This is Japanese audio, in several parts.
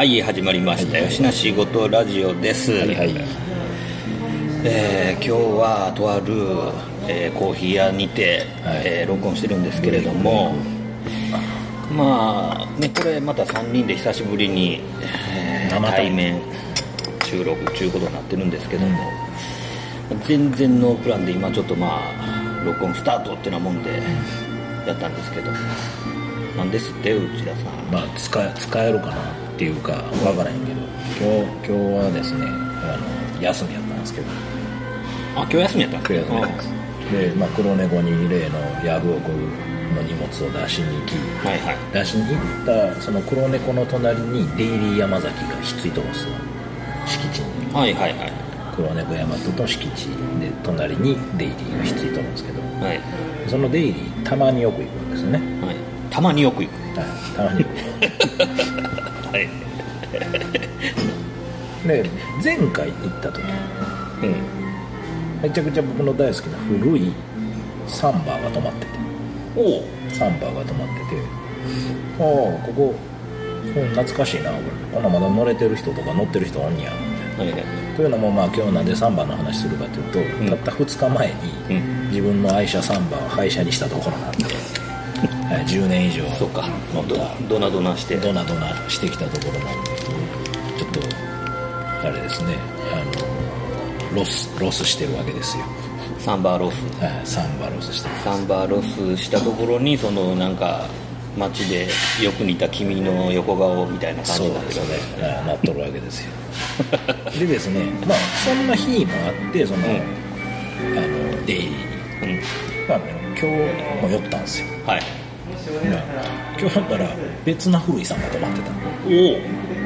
はい、始まりました。よしなしごとラジオです。はいはい。えー今日はとある、えーコーヒー屋にて、はい。えー録音してるんですけれども、まあねこれまた3人で久しぶりに、えー生対対面収録ということになってるんですけども、全然ノープランで今ちょっとまあ録音スタートってなもんでやったんですけどなんですって内田さん。まあ使え使えるかなっていうかわからへんけど。今日今日はですねあの休みやったんですけど。あ今日休みやったん今日休みやったんです。で、まあ、黒猫に例のヤフオクの荷物を出しに行きはいはい。出しに行ったその黒猫の隣にデイリー山崎がひっついとるんですよ。敷地に。はいはいはい。黒猫大和と敷地で隣にデイリーがひっついとるんですけど。はい。そのデイリーたまによく行くんですよね。はい。たまによく行く。はい。たまに。よくで前回行った時。うん。めちゃくちゃ僕の大好きな古いサンバーが止まってて。おおサンバーが止まってて。ああここうん懐かしいなこれ。こんなんまだ乗れてる人とか乗ってる人おんねや。みたいなはいはいというのもまあ今日なんでサンバーの話するかというと、ん。たった2日前にうん。自分の愛車サンバーを廃車にしたところなんで、はい、10年以上。そうか。乗ったドナドナして。ドナドナしてきたところなんでですね。あのロスロスしてるわけですよ、サンバーロス。はい、サンバーロスしてるサンバーロスしたところにそのなんか街でよく似た君の横顔みたいな感じになってるよね。はいなっとるわけですよ。でですねまあそんな日もあってその、うん。あのデイリーに、うん。まあね、今日も寄ったんですよ、はい。まあ今日だったら別な古いさんが泊まってた。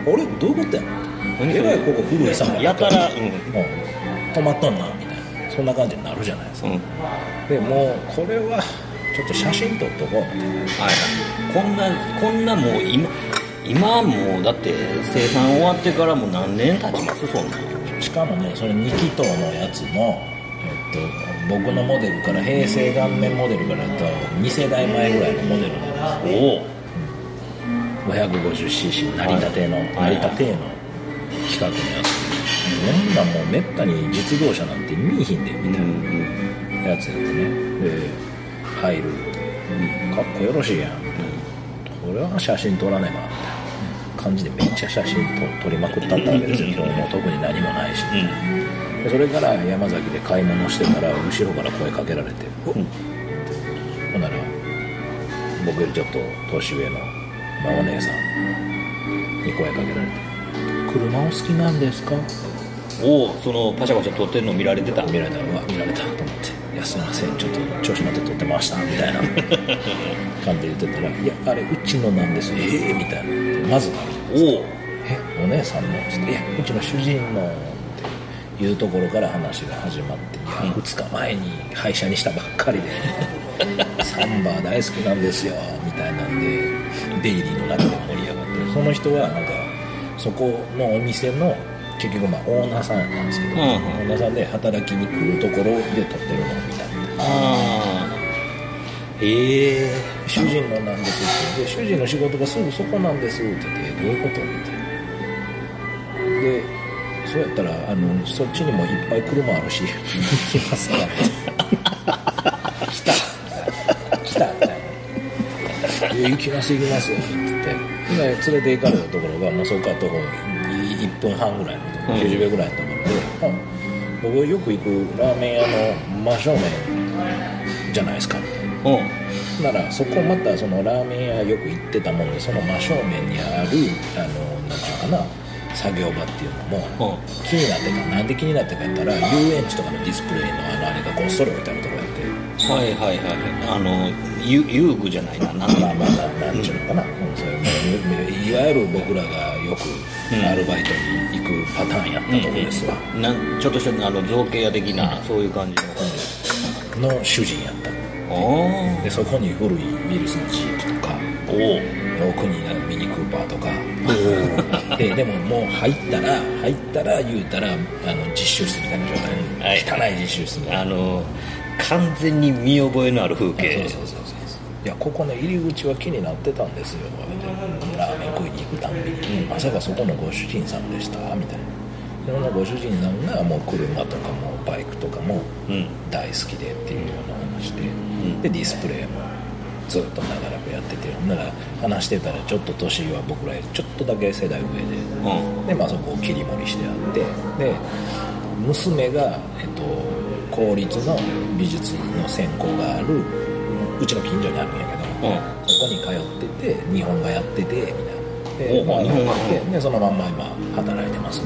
おおあれ？どういうことや何それえらいここ古いさやたらうん。うん泊まっとんなみたいな。そんな感じになるじゃないですか。うん。でもうこれはちょっと写真撮っとこうみたいな。はいはい。こんなこんなもう今今もうだって生産終わってからもう何年経ちます？そんな。しかもねそれ2気筒のやつの、えっと、僕のモデルから平成元年モデルからだと2世代前ぐらいのモデルなんでおおす 550cc 成り立ての、はい。成り立ての規格のやつこんなんもうめったに実動車なんて見いひんでみたいなやつやってね。で入る。かっこよろしいやん。これは写真撮らねば。みたいな感じでめっちゃ写真撮りまくったったわけですよ。今日も特に何もないし、でそれから山崎で買い物してたら後ろから声かけられて、ほん。なら僕よりちょっと年上の、まあ、お姉さん。に声かけられて「車お好きなんですか?」おおそのパシャパシャ撮ってるの見られてた見られたらうわ見られたと思って「いやすいませんちょっと調子乗って撮ってました」みたいな 感じで言ってたら「いやあれうちのなんですええみたいなまずおおえお姉さんの?」つって「いやうちの主人の」っていうところから話が始まって「いや 2日前に廃車にしたばっかりで サンバー大好きなんですよ」みたいなんでデイリーの中で盛り上がってその人はなんかそこのお店の結局まあオーナーさんやったんですけど、うん。オーナーさんで働きに来るところで撮ってるのを見たみたいなああへえ主人のなんですってで主人の仕事がすぐそこなんですって言ってどういうことみたいなでそうやったらあのそっちにもいっぱい車あるし 行きますか来行きます行きますって言って今連れて行かれたところが、まあ、そこから徒歩1分半ぐらいのところ、うん。90秒ぐらいのところで、あ僕よく行くラーメン屋の真正面じゃないですか。うん。ならそこまたそのラーメン屋よく行ってたもんでその真正面にあるあのなんていうかな作業場っていうのもうん。気になってた。なんで気になってかやったら遊園地とかのディスプレイのあのあれがごっそり置いてあるところ。やってはいはいはい。あのゆ遊具じゃないな。なんだまあまあななんちゅうのかな、うん。そういわゆる僕らがよくうんアルバイトに行くパターンやったとこですわ、なんちょっとしたあの造形屋的な、そういう感じのの主人やった。おでそこに古いウィルスのジープとかお奥にミニクーパーとか。ででももう入ったら入ったら言うたらあの実習室みたいな状態、はい。汚い実習室みたいなあの完全に見覚えのある風景。いやここね入り口は気になってたんですよ。ラーメン食いに行くたんびに、まさかそこのご主人さんでした？みたいな。そのご主人さんがもう車とかもバイクとかもうん。大好きでっていうような話で、ん。でディスプレイもずっと長らくやってて。ほんなら話してたらちょっと年は僕らよりちょっとだけ世代上で。うん。で、まあ、そこを切り盛りしてあって。で娘が、えっと、公立の美術の専攻があるうちの近所にあるんやけど、うん。そこに通ってて日本がやっててみたいな。で,、おまあ、日本画ででそのまんま今働いてます。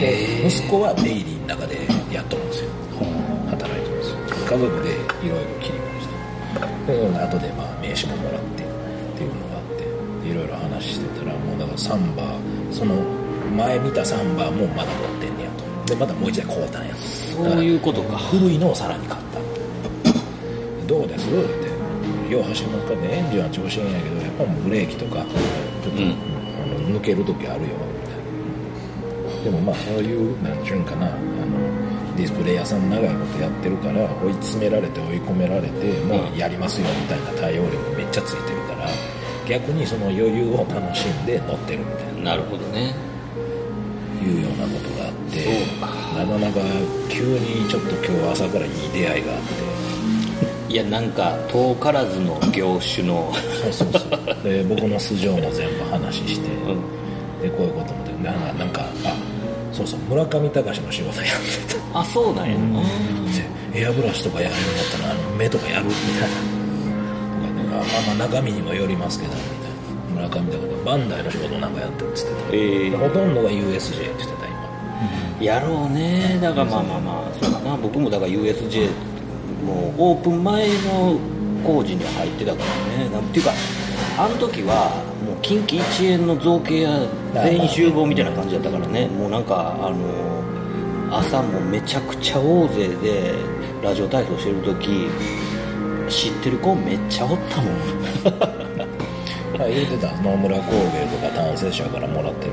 で息子はデイリーの中でやっとるんですよ。働いてます。家族でいろいろ切り盛りしてで後でまあ名刺ももらってっていうのがあっていろいろ話してたらもうだからサンバその前見たサンバもまだ持ってんねやと。でまたもう一台買うたんやそういうことか。古いのをさらに買った。どうです？って。よう走りますかねエンジンは調子いいんやけどやっぱもうブレーキとかちょっと、うん。あの抜ける時あるよみたいな。でもまあそういうなんちゅうんかなあのディスプレイ屋さん長いことやってるから追い詰められて追い込められてもうやりますよみたいな対応力めっちゃついてるから逆にその余裕を楽しんで乗ってるみたいな。なるほどね。いうようなことがてなか。なか急にちょっと今日朝からいい出会いがあって。いやなんか遠からずの業種の。そうそうそう。で 僕の素性も全部話して、うん。でこういうこともでなんかなんかあそうそう村上隆の仕事やってた。あそうなんや、でエアブラシとかやるんやったらあの目とかやるみた。いなとかまあまあ中身にもよりますけどみたいな。村上隆とバンダイの仕事なんかやってるっつってた、えー。でほとんどが USJ って言ってた今やろうね。だからまあまあまあそうかな。僕もだから USJ もうオープン前の工事に入ってたからね。なんていうかあの時はもう近畿一円の造形屋全員集合みたいな感じだったからね。もうなんかあの朝もめちゃくちゃ大勢でラジオ体操してる時知ってる子めっちゃおったもん。言うてた。野村工芸とか単成者からもらってる。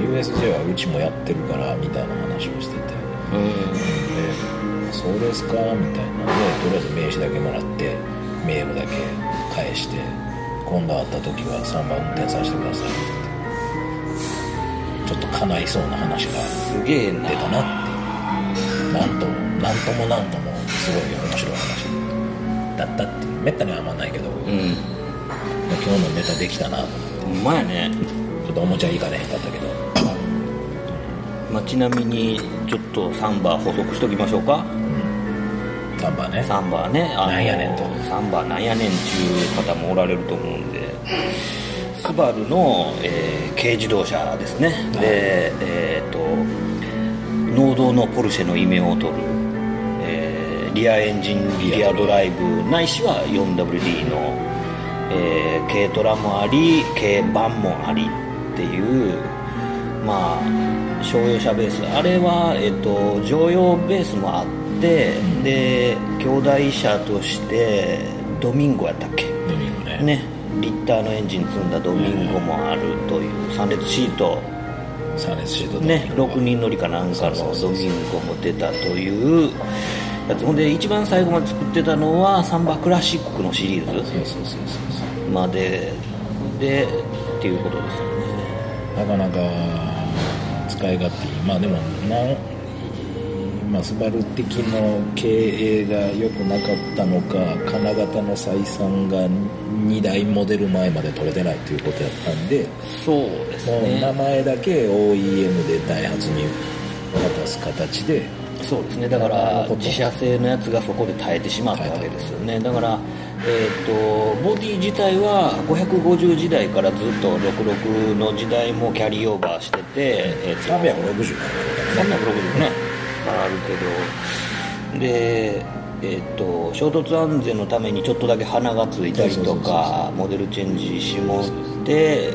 USJ はうちもやってるからみたいな話をしてて。でそうですかみたいな。でとりあえず名刺だけもらってメールだけ返して今度会った時は3番運転させてくださいってちょっと叶いそうな話がすげえな。出たなってなんともなんともなんともすごい面白い話だったっていう。めったにはあんまないけど、うん。今日のネタできたなと思って。ほんまやね。ちょっとおもちゃいかれへんかったけどまあ、ちなみにちょっとサンバ補足しときましょうか。ナンバーね。サンバね。あのなんやねんと。サンバなんやねんちゅう方もおられると思うんで。スバルの、えー軽自動車ですね。でえっ、と農道のポルシェの異名を取る、えーリアエンジンリアドライブないしは 4WD の、えー軽トラもあり軽バンもありっていうまあ商用車ベース。あれは、えっと乗用ベースもあって、で兄弟車としてドミンゴやったっけ？ドミンゴね。ね。リッターのエンジン積んだドミンゴもあるという3列シート。サネスシートね。ンゴが6人乗りかなんかのドミンゴも出たというやつ。ほんで一番最後まで作ってたのはサンバクラシックのシリーズそうそうそうそうそう。まででっていうことですよね。なかなか使い勝手いいまあでもなんまあスバル的の経営が良くなかったのか金型の採算が2台モデル前まで取れてないということやったんでそうですもう名ね前だけ OEM でダイハツに渡す形でそうですね。だから自社製のやつがそこで耐えてしまったわけですよね。だからえー、とボディ自体は550時代からずっと66の時代もキャリーオーバーしてて、えーと360か。ら360ね。あるけど。でえー、と衝突安全のためにちょっとだけ鼻がついたりとかモデルチェンジしもって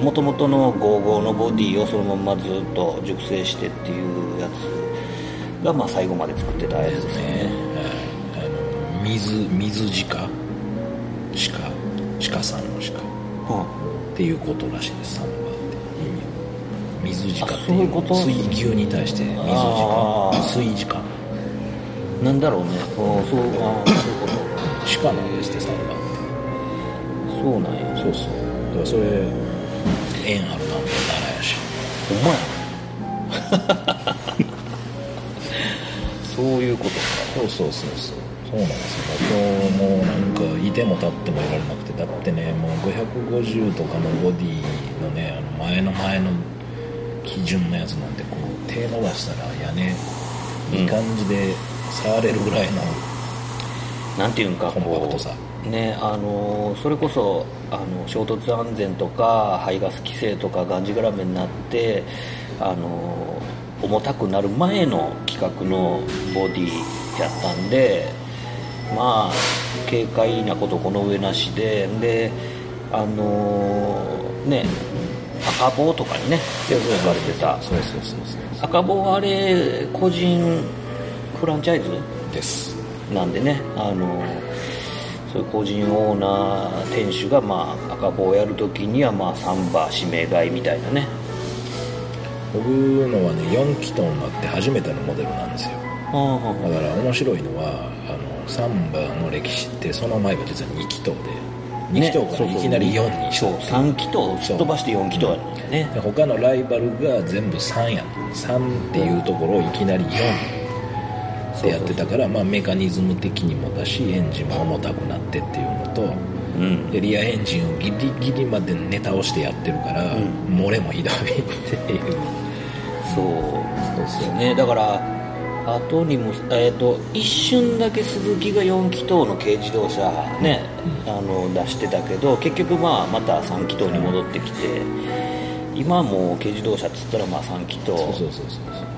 もともとの55のボディをそのままずっと熟成してっていうやつが、まあ、最後まで作ってたやつですよね。はいあの水水鹿？鹿鹿さんの鹿。っていうことらしいですサンバって。意味は水鹿っていう。水牛に対して水鹿。水鹿。うんなんだろうね。おそうあーそういうこと。鹿なんですってサンバって。そうなんや。そうそう。だからそれ縁あるなみたいなやし。ほんまや。そういうことか。そうそうそうそうそうなんですよ。今日もなんかいても立ってもいられなくて。だってねもう550とかのボディのねあの前の前の基準のやつなんてこう手伸ばしたら屋根いい感じで触れるぐらいのなんていうんかコンパクトさ。ねあのそれこそあの衝突安全とか排ガス規制とかがんじがらめになってあの重たくなる前の企画のボディやったんでまあ軽快なことこの上なしでであのね赤棒とかにね手をかれてた。そうそうそうそう赤棒はあれ個人フランチャイズです。なんでねあのそういう個人オーナー店主が、まあ、赤棒をやるときには、まあ、サンバ指名買いみたいなね。僕のはね4気筒になって初めてのモデルなんですよ。だから面白いのはあのサンバの歴史ってその前が実は2気筒で。2気筒からいきなり4にした。そう3気筒をすっ飛ばして4気筒やるんだよねで他のライバルが全部3や3っていうところをいきなり4でやってたからまあ、メカニズム的にもだしエンジンも重たくなってっていうのとうん。でリアエンジンをギリギリまで寝倒してやってるから、漏れもひどいっていう。そう。ですよね。だから後にも、えー、と一瞬だけ鈴木が4気筒の軽自動車ね、あの出してたけど結局まあまた3気筒に戻ってきて、今はもう軽自動車っつったらまあ3気筒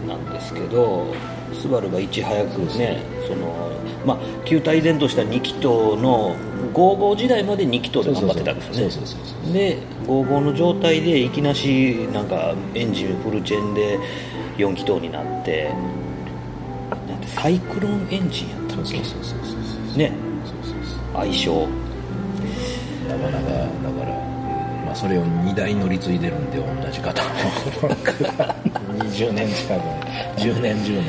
なんですけどスバルがいち早くねその、まあ、旧体前とした2気筒の55時代まで2気筒で頑張ってたんですよね。で55の状態でいきなしなんかエンジンフルチェンで4気筒になってサイクロンエンジンやったそうそうっけ？そうそうそうそうねそうそう。そう相性。なかなかだから、まあ、それを2台乗り継いでるんで同じ方も。20年近く。10年10年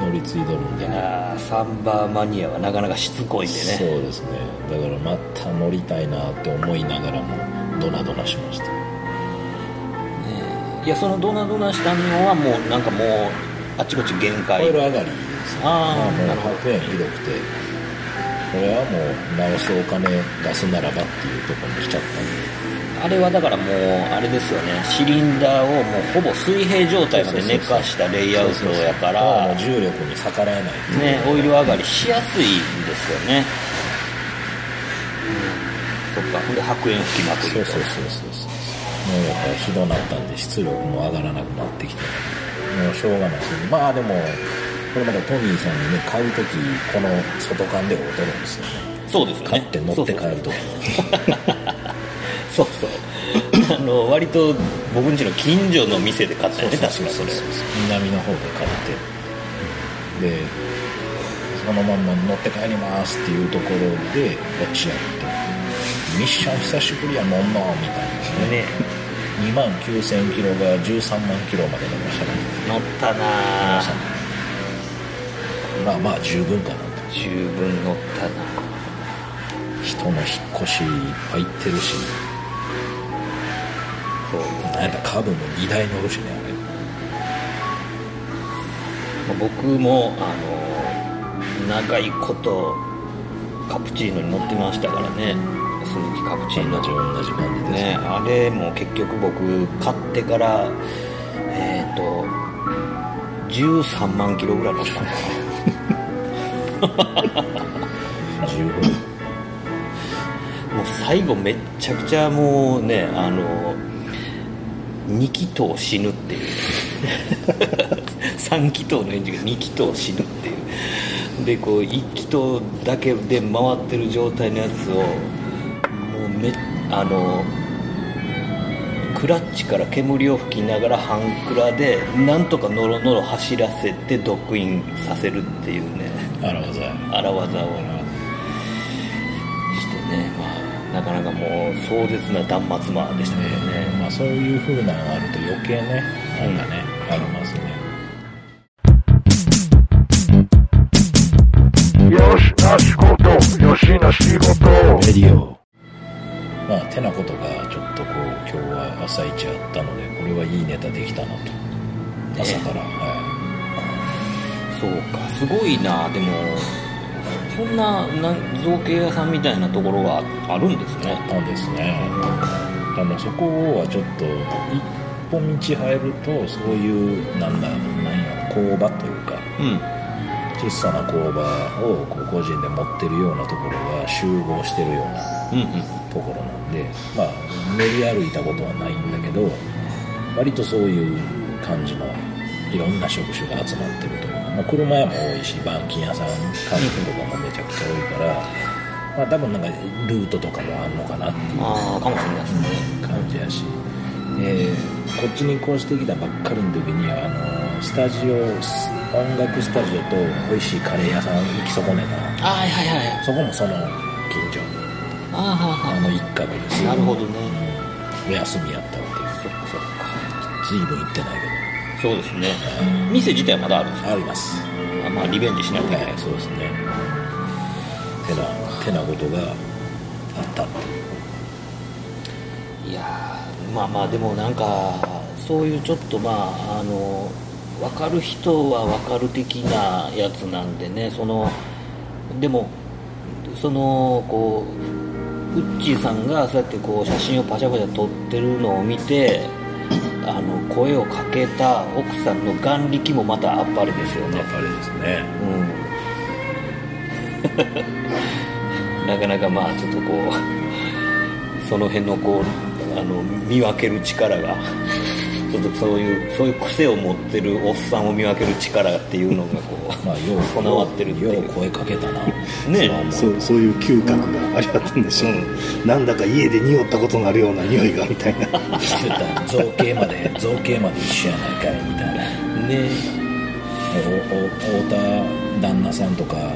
乗り継いどるんでね。サンバーマニアはなかなかしつこいんでそうねですね。だからまた乗りたいなって思いながらもドナドナしました。いやそのドナドナしたのはもうなんかもうあっちこっち限界。ホイール上がりです。ねああ、もうなるほど。100円ひどくて。これはもう直すお金出すならばっていうところにしちゃったんで。あれはだからもうあれですよね。シリンダーをもうほぼ水平状態まで寝かしたレイアウトやから。らもう重力に逆らえないねオイル上がりしやすいんですよね、うん、そっか。ほんで白煙吹きまくりと。そうそうそうそうそう。もうやっぱりひどなったんで出力も上がらなくなってきてもうしょうがないですまあでもこれまたトミーさんにね買う時この外観で劣るんですよね。そうですよね。買って乗って帰る時そうそう。あの割と僕んちの近所の店で買ったよね確かそれ。南の方で買って。でそのまんま乗って帰りますっていうところで落ち合って。ミッション久しぶりやもんなみたいなね。ね2万9000キロが13万キロまで乗りましたね乗ったなぁまあまあ十分かなと。十分乗ったな人の引っ越しいっぱい行ってるし。そうなんやったらカーブも2台乗るしねまあ僕もあの長いことカプチーノに乗ってましたからね鈴木カプチーノ同じ同じ感じですね。あれも結局僕買ってからえっ、と13万キロぐらい乗った。のか十分なもう最後めっちゃくちゃもうねあの2気筒死ぬっていう。3気筒のエンジンが2気筒死ぬっていう。でこう一気筒だけで回ってる状態のやつをあのクラッチから煙を吹きながら半クラでなんとかノロノロ走らせてドッグインさせるっていうねあらわざ荒技をしてね、まあ、なかなかもう壮絶な断末魔でしたけどね、まあそういう風なのがあると余計ねなんかね、ありますね。よしな仕事よしな仕事レディオ。まあてなことがちょっとこう今日は朝一あったのでこれはいいネタできたなと。朝から、はそうかすごいな。でもそんなな造形屋さんみたいなところがあるんですね。いあったんですね。あのそこはちょっと一本道入るとそういうなんだなんや工場というかうん。小さな工場をこう個人で持ってるようなところが集合してるようなところなんでまあ練り歩いたことはないんだけど割とそういう感じのいろんな職種が集まってるというか、まあ、車屋も多いし板金屋さん家具とかもめちゃくちゃ多いから、まあ、多分なんかルートとかもあんのかなっていうああかもしれないですね。感じやし、えーこっちに越してきたばっかりの時にはあのスタジオ音楽スタジオと美味しいカレー屋さん行き損ねた。あはいはいはい。そこもそのああはあの一角ですなるほどね。お休みやったっていうそっかそっか。随分行ってないそうですね。店自体はまだあるんですけどあります。あまあリベンジしないといけない。はいそうですね。てなてなことがあったって。いやーまあまあでもなんかそういうちょっとまああの分かる人は分かる的なやつなんでね。そのでもそのこうウッチーさんがそうやってこう写真をパシャパシャ撮ってるのを見て あの声をかけた奥さんの眼力もまたあっぱれですよね。やっぱりですね。うん。なかなかまあちょっとこうその辺のこうあの見分ける力がちょっとそういうそういう癖を持ってるおっさんを見分ける力っていうのがこう、まあよう備わってるっていう。よう声かけたな。ねそうそういう嗅覚がありあったんでしょ。う、なんだか家で匂ったことのあるような匂いがみたいな。造形まで造形まで一緒やないかいみたいな。ねおお太田旦那さんとかは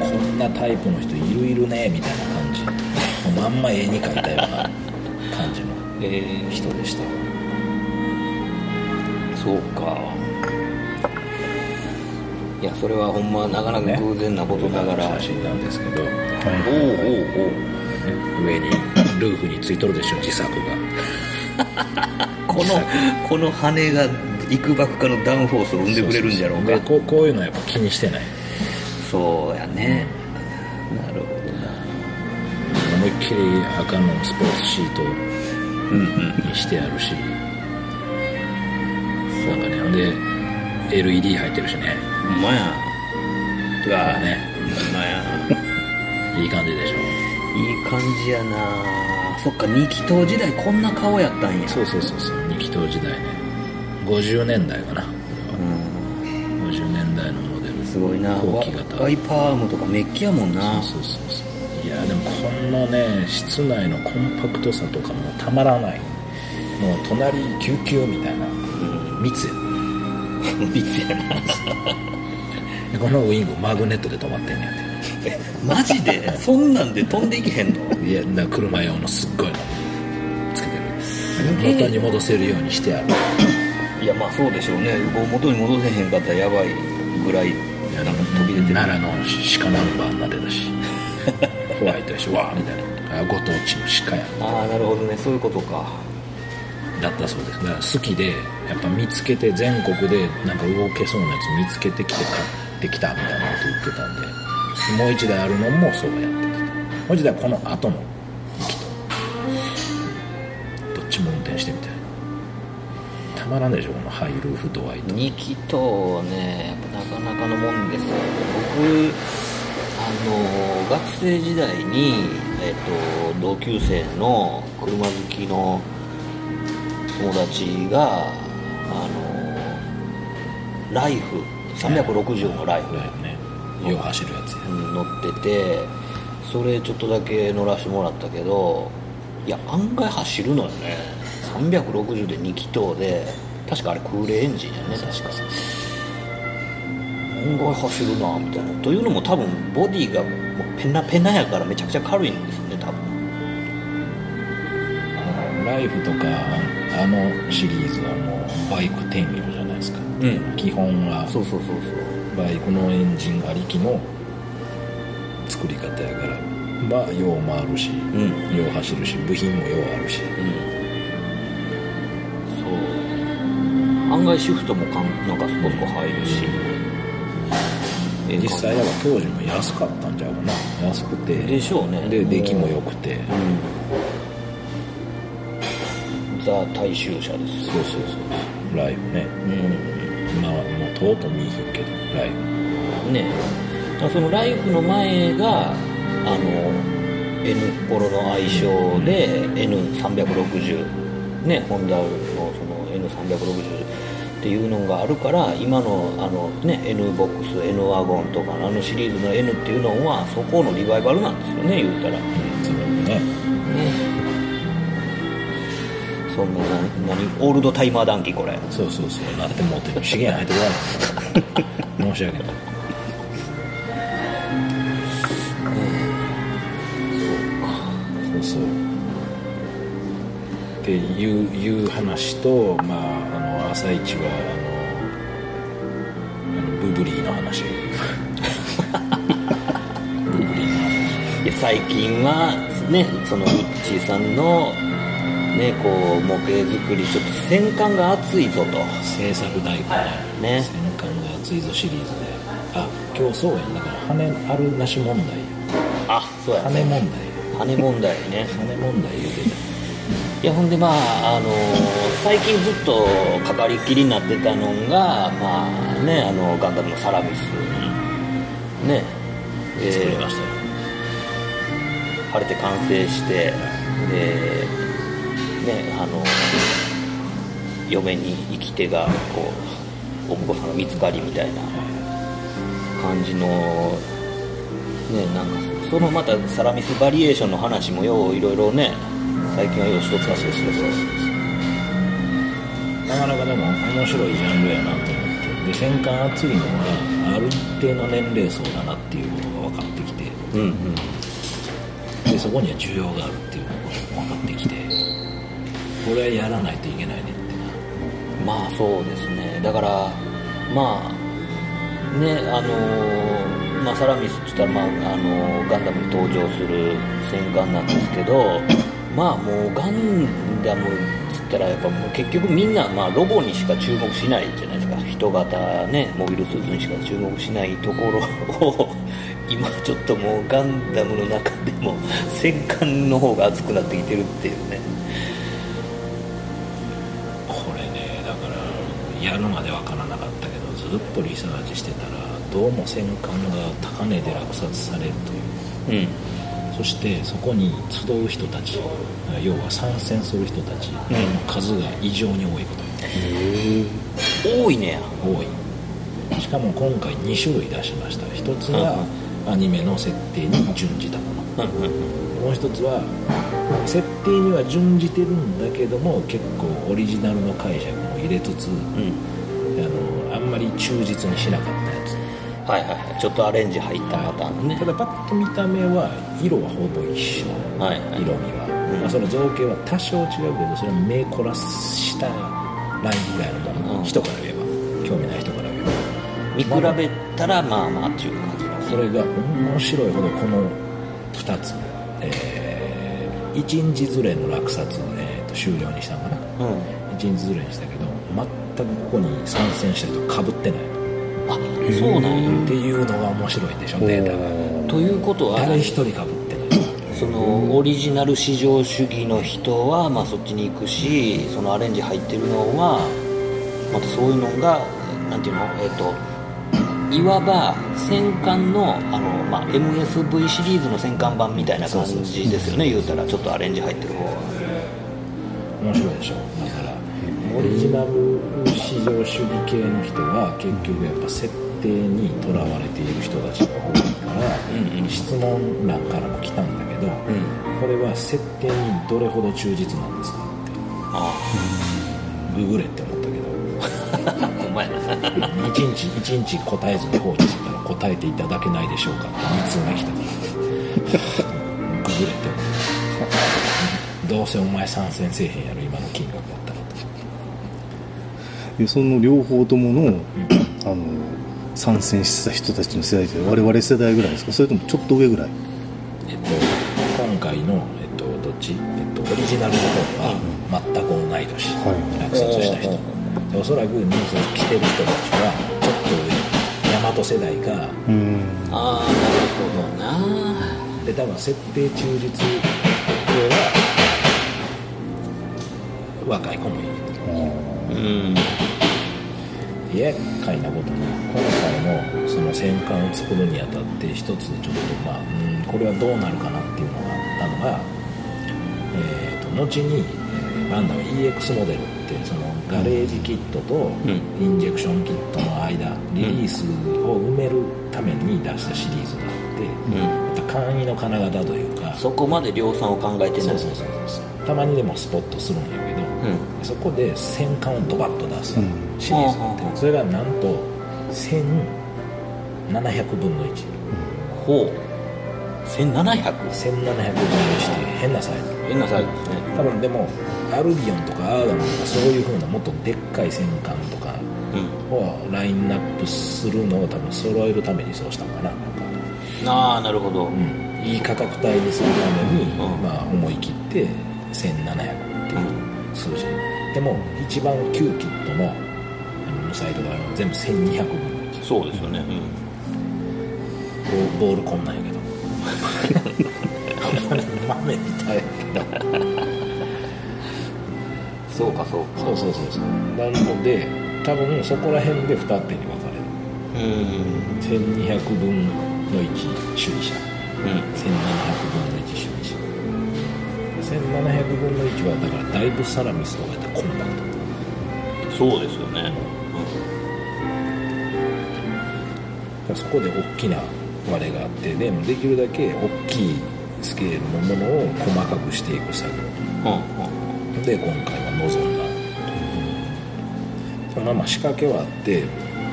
こんなタイプの人いるいるねみたいな感じ。もうまんま絵に描いたような感じのえー人でした。そうかいやそれはほんまなかなか偶然なことながら、写真なんですけど、おうおうおう。上にルーフについとるでしょ自作が。このこの羽が幾ばくかのダウンフォースを生んでくれるんじゃろうか。でこうこういうのはやっぱ気にしてない。そうやね。なるほ思いっきり赤のスポーツシートどなうんうん。にしてあるし。なんかねほんで LED 入ってるしねほんまや。うわね。ほんまや。いい感じでしょ。いい感じやな。そっか二期党時代こんな顔やったんや。そうそうそうそう。二気筒時代ね。50年代かな。こうん。れは50年代のモデル。すごいな。後期型。ワイパームとかメッキやもんな。そうそうそうそう。いやでもこのね室内のコンパクトさとかもたまらない。もう隣救急みたいな。密や。密やな。でこのウイングマグネットで止まってんねんて。マジで？そんなんで飛んでいけへんの？いやだから車用のすっごいの。つけてる。元に戻せるようにしてある。いやまあそうでしょうね。元に戻せへんかったらやばいぐらいなんか飛び出てる。奈良の鹿ナンバーになってたし。ホワイトやしわーみたいな。あご当地の鹿や。ああなるほどね。そういうことか。だったそうです。だから好きでやっぱ見つけて全国でなんか動けそうなやつ見つけてきて買ってきたみたいなこと言ってたんでもう一台あるのもそうやってた。もう一台はこの後の息と。どっちも運転してみたいたまらんでしょこのハイルーフドアイと2期とねやっぱなかなかのも。んですよ僕あの学生時代に、えっと同級生の車好きの友達があのライフ。360のライフだよねよう走るやつ乗っててそれちょっとだけ乗らせてもらったけどいや案外走るのよね。360で2気筒で確かあれ空冷エンジンやね。確か案外走るなみたいな。というのも多分ボディがもうペナペナやからめちゃくちゃ軽いんですね多分。ライフとかあのシリーズはもうバイク転用じゃ基本は。そうそうそうそう。バイクのエンジンありきの作り方やから。まあよう回るし、ん。よう走るし部品もようあるし。そう。案外シフトもかんなんかそこそこ入るし、ええ感じ。実際だから当時も安かったんちゃうかな。安くて。でしょうね。で出来も良くて。ザ大衆車です。そうそうそう。ライブね。うん今はもうとうとう見えへんけどライブね。だからそのライフの前があの N コロの愛称で N360 ねホンダのその N360 っていうのがあるから今のあの、ね、N ボックス N ワゴンとかのあのシリーズの N っていうのはそこのリバイバルなんですよね言うたら。そんなな何オールドタイマー談義これ。そうそうそう。なってもうてる資源入ってこない。申し訳ない。そうそう。っていういう話とまああの朝一はあのあのブブリーの話。ブブリーの話。いや最近はねそのウッチーさんのねこう模型作りちょっと戦艦が熱いぞと。制作代行ねね。戦艦が熱いぞシリーズで。あ今日そうやん。だから羽あるなし問題。あそうや羽問題。羽問題ね。羽問題言うていやほんでまああの最近ずっとかかりっきりになってたのがまあねあのガンダムのサラミスね。た作りまえしたよ。ー晴れて完成してでねあの嫁に生き手がこうお婿さんが見つかりみたいな感じのねなんかそのまたサラミスバリエーションの話もよういろいろね最近はよう一つかそうそうそうなかなかでも面白いジャンルやなと思って。で戦艦熱いのはある一定の年齢層だなっていうことが分かってきて。うんうん。でそこには需要があるっていうことも分かってきてこれはやらないといけないねってな。まあそうですね。だからまあねあのまあサラミスって言ったら、まあ、あのガンダムに登場する戦艦なんですけど まあもうガンダムっつったらやっぱもう結局みんな、まあ、ロボにしか注目しないじゃないですか。人型ねモビルスーツにしか注目しないところを 今ちょっともうガンダムの中でも戦艦の方が熱くなってきてるっていうねやるまで分からなかったけどずっとリサーチしてたらどうも戦艦が高値で落札されるという。うん。そしてそこに集う人たち要は参戦する人たちの数が異常に多いこと、多いねや。多い。しかも今回2種類出しました。一つはアニメの設定に準じたもの。うんうん。もう一つは設定には準じてるんだけども結構オリジナルの解釈も入れつつうん。あのあんまり忠実にしなかったやつ。はいはいはい。ちょっとアレンジ入ったパターンのね。ただパッと見た目は色はほぼ一緒、はいはい。色味は、まあ、その造形は多少違うけどそれは目凝らしたラインぐらいのもの、うん。人から言えば。興味ない人から言えば。見比べたらまあまあっていう感じ。のそれが面白いほどこの2つ、え1日ずれの落札、えーと終了にしたのかな。うん。1日ずれにしたけど全くここに参戦した人かぶってない。あそうなんや。っていうのが面白いでしょデー。タがということは誰一人かぶってない。そのオリジナル至上主義の人はまあそっちに行くしそのアレンジ入ってるのはまたそういうのがなんていうの？えっ、といわば戦艦のあの、まあ、MSV シリーズの戦艦版みたいな感じですよね言うたら。ちょっとアレンジ入ってる方は。面白いでしょだからオリジナル至上主義系の人は結局やっぱ設定定にとらわれている人たちが多いから、質問欄からも来たんだけど、うんこれは設定にどれほど忠実なんですかって。あググれって思ったけど。あお前。な1日一日答えずに放置してたら答えていただけないでしょうかって2通が来たから。ググれって思った。どうせお前参戦せえへんやろ今の金額だでその両方とものあの参戦してた人たちの世代って我々世代ぐらいですか？それともちょっと上ぐらい？えっと今回の、えっと、どっち、えっと、オリジナルの方は全く同い年、はい。落札した人。でおそらく入札来てる人たちはちょっと上大和世代かうん。ああなるほどな。で多分設定忠実上は若い子もいるうん厄介なことに今回のその戦艦を作るにあたって一つちょっとまあうんこれはどうなるかなっていうのがあったのが、えー、と後に、えーバンダム EX モデルってそのガレージキットとん。インジェクションキットの間リリースを埋めるために出したシリーズがあって、また簡易の金型というかそこまで量産を考えてない。そうそうそうそう。たまにでもスポットするんやけど、うんそこで戦艦をドバッと出す。うん。シリーズがあって、う。ん。それがなんと1700分の1ほう。1700 1700分の1って変なサイズ。変なサイズですね。多分でもアルビオンとかアーガムとかそういう風なもっとでっかい戦艦とか。うん。をラインナップするのを多分揃えるためにそうしたのかな。ああなるほど、うん、いい価格帯にするために、うん。まあ、思い切って1700っていう数字、でも一番旧キットのあのサイトがあるのは全部1200分の1そうですよね、ボボールこんなんやけど。豆みたいやけど。そうかそうか。そうそうそうそう。なので多分そこら辺で2手に分かれる。うん。1200分の1主義者うん。1700分の1主義者1700分の1はだからだいぶサラミスとかやってコンパクト。そうですよね、そこで大きな割れがあってでできるだけ大きいスケールのものを細かくしていく作うんうん業で今回は臨んだ、まあまあ仕掛けはあって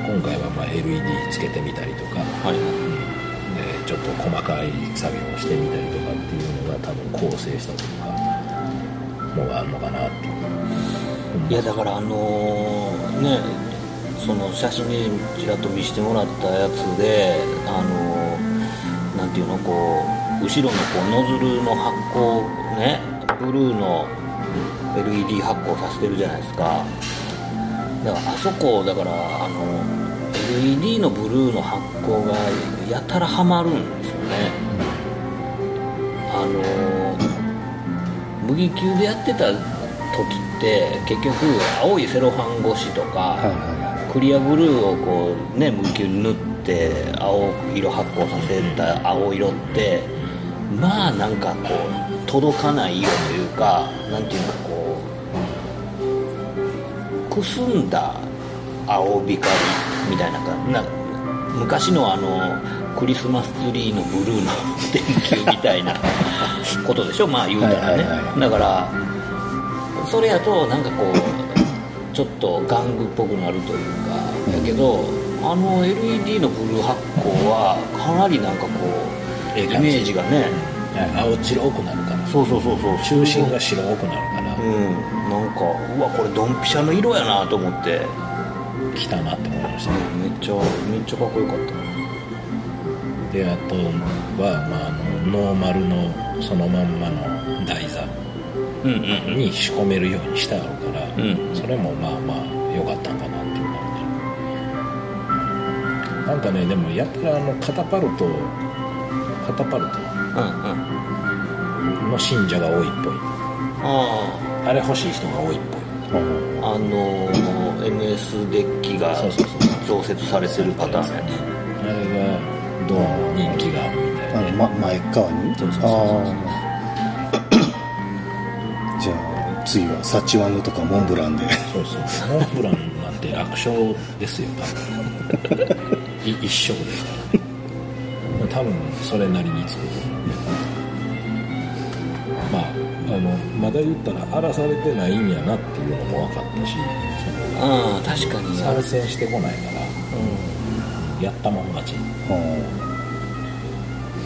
今回はまあ LED つけてみたりとか。はい。でちょっと細かい作業をしてみたりとかっていうのが多分構成したという。かのがあるのかなといやだからあのーねその写真にちらっと見せてもらったやつであのーなんていうのこう後ろのこうノズルの発光ねブルーの LED 発光させてるじゃないですか。だからあそこだからあの LED のブルーの発光がやたらはまるんですよね。あの麦球でやってた時って結局青いセロハン越しとか、クリアブルーをこうね麦球に塗って青色発光させた青色ってまあなんかこう届かない色というかなんていうかこうくすんだ青光みたいなかな昔のあのクリスマスツリーのブルーの電球みたいなことでしょ？まあ言うたらね、はいはいはいだからそれやとなんかこうちょっと玩具っぽくなるというかだけどあの LED のブルー発光はかなりなんかこうイメージがね青白くなるから。そうそうそうそう。中心が白くなるから。うん。なんかうわこれドンピシャの色やなと思って。来たなって思いましたね。めっちゃめっちゃかっこよかったであとは、まあ、あのノーマルのそのまんまの台座うんうんに仕込めるようにしてあるから、うん。それもまあまあ良かったんかなっていう感じなんかねでもやったらあのカタパルトカタパルトうんうんの信者が多いっぽい。ああれ欲しい人が多いっぽい。いああのー MS デッキが増設されてるパターンのやあれがどうも人気があるみたいで、あの、ま、前側に？そうそうそうそうああじゃあ次はサチワヌとかモンブランで。そうそう。モンブランなんて楽勝ですよ多分。い一色ですから。多分それなりに作る。まああのまだ言ったら荒らされてないんやなっていうのも分かったし。ああ確かに。参戦してこないから、やったもん勝ち。は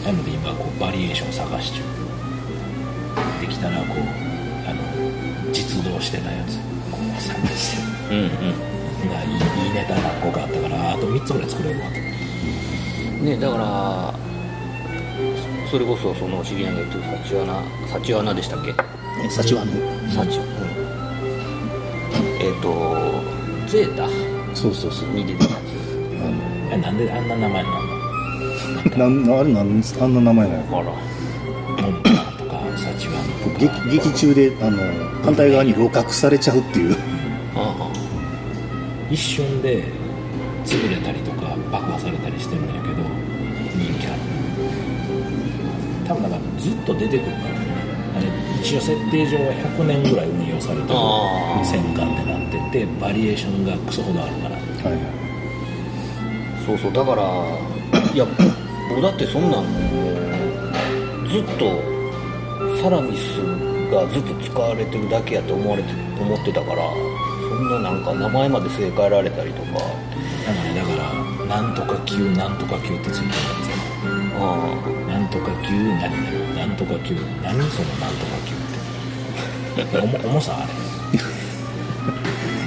なので今こうバリエーション探し中。できたらこうあの実動してたやつ。こう探して。うんうん。ないいいいネタ何個かあったからあと3つぐらい作れるわねだからそそれこそその知り合いが言ってる幸穴幸穴でしたっけ？い幸はあの。幸うん。えっ、とゼータ。そうそうそう。に出てたなんであんな名前なの？なんあれなんあんな名前なの？つあら。モンブランとかサチワンとか。劇劇中であの反対側に露獲されちゃうっていう。あ一瞬で潰れたりとか爆破されたりしてるんやけど人気ある。多分だからずっと出てくるからね。あれ一応設定上は100年ぐらい運用されてる戦艦ってなっててバリエーションがクソほどあるから。はいはいそうそうだからいや僕だってそんなんもうずっとサラミスがずっと使われてるだけやと思われて思ってたからそんななんか名前まで据え替えられたりとか。だからだからなんとか級なんとか級ってついてるやあつなんとか級何々なんとか級何そのなんとか級って。重重さあれ。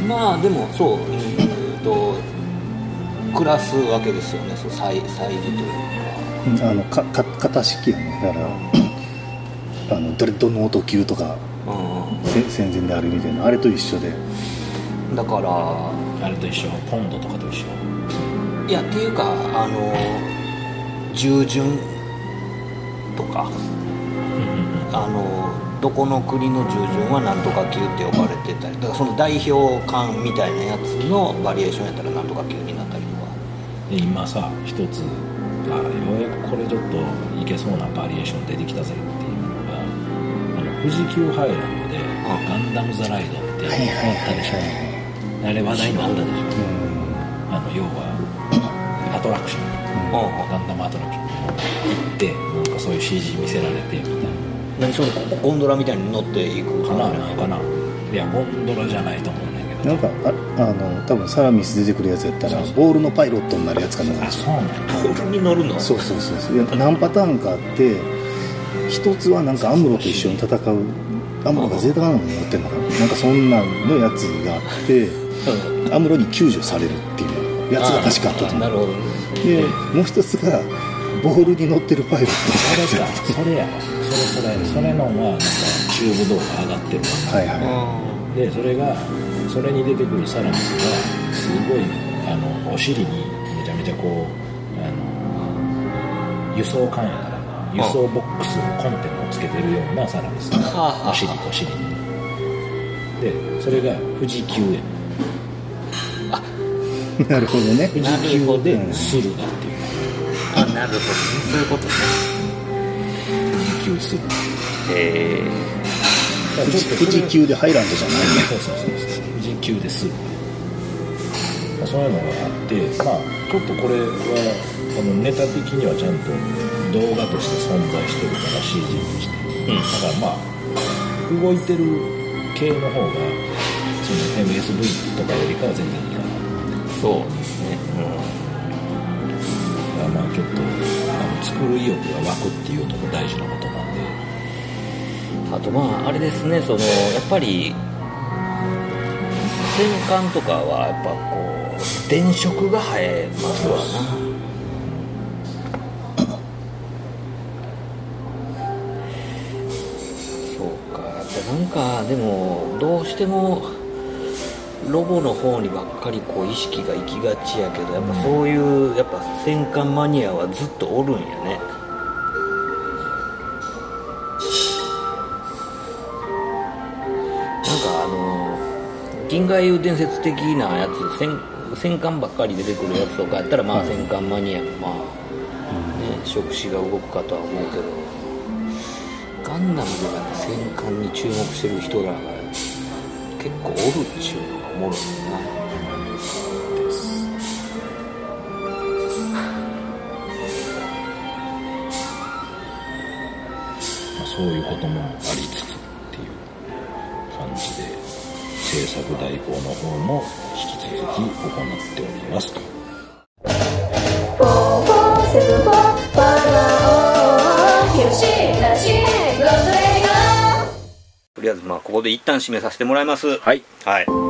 あ まあでもそうえーとクラス分けですよね。そうサイサイズというか。あのかか型式やね。だからあのドレッドノート級とかうせ戦前であるみたいな。あれと一緒で。んだからあれと一緒。ポンドとかと一緒。いやっていうかあの従順とか。あのどこの国の従順はなんとか級って呼ばれてたり。だからその代表感みたいなやつのバリエーションやったらなんとか級になで今さ一つあようやくこれちょっといけそうなバリエーション出てきたぜっていうのがあの富士急ハイランドで「ガンダム・ザ・ライド」っていうのがあったでしょ、あれ話題になったでしょ、あの要はアトラクション。ガンダムアトラクション。行ってなんかそういう CG 見せられてみたい何そのこゴンドラみたいに乗っていくなかななんかな。いやゴンドラじゃないと思うなんかああの多分サラミス出てくるやつやったらボールのパイロットになるやつかなあそうなんだ。ボールに乗るの？そうそうそうそう。何パターンかあって一つはなんかアムロと一緒に戦うアムロがゼータガンダムに乗ってんのかな。なんかそんなんのやつがあってアムロに救助されるっていうやつが確かあったと思う。なるほど。ねでもう一つがボールに乗ってるパイロッそれか。それやわ。それそれそれのはなんかチューブ動画上がってるはいはでそれがそれに出てくるサラミスがすごいあのお尻にめちゃめちゃこうあの輸送艦やから輸送ボックスコンテナをつけてるようなサラミス。がお尻お尻にでそれが富士急やいなるほどね。富士急で駿河っていう。あなるほどね。そういうことね。富士急駿河へえ富士急でハイランドじゃないね。そうそうそうそう富士急です。まあそういうのがあってまあちょっとこれはこのネタ的にはちゃんと動画として存在してるから CG として、だからまあ動いてる系の方がその MSV とかよりかは全然いいかな。そうですね。だからまあちょっとあの作る意欲が湧くっていうのも大事なことなんで。うんあとまああれですね。そのやっぱり戦艦とかはやっぱこう電飾が映えますわなそうかやっぱなんかでもどうしてもロボの方にばっかりこう意識が行きがちやけどやっぱそういうやっぱ戦艦マニアはずっとおるんやね。銀河伝説的なやつ戦戦艦ばっかり出てくるやつとかやったらまあ戦艦マニア、まあね触手が動くかとは思うけどガンダムとかっ戦艦に注目してる人らが結構おるっちゅうのがおもろいな。まあそういうこともありつつっていう感じで。制作代行の方も引き続き行っておりますと。とりあえずまあここで一旦締めさせてもらいます。はい。はい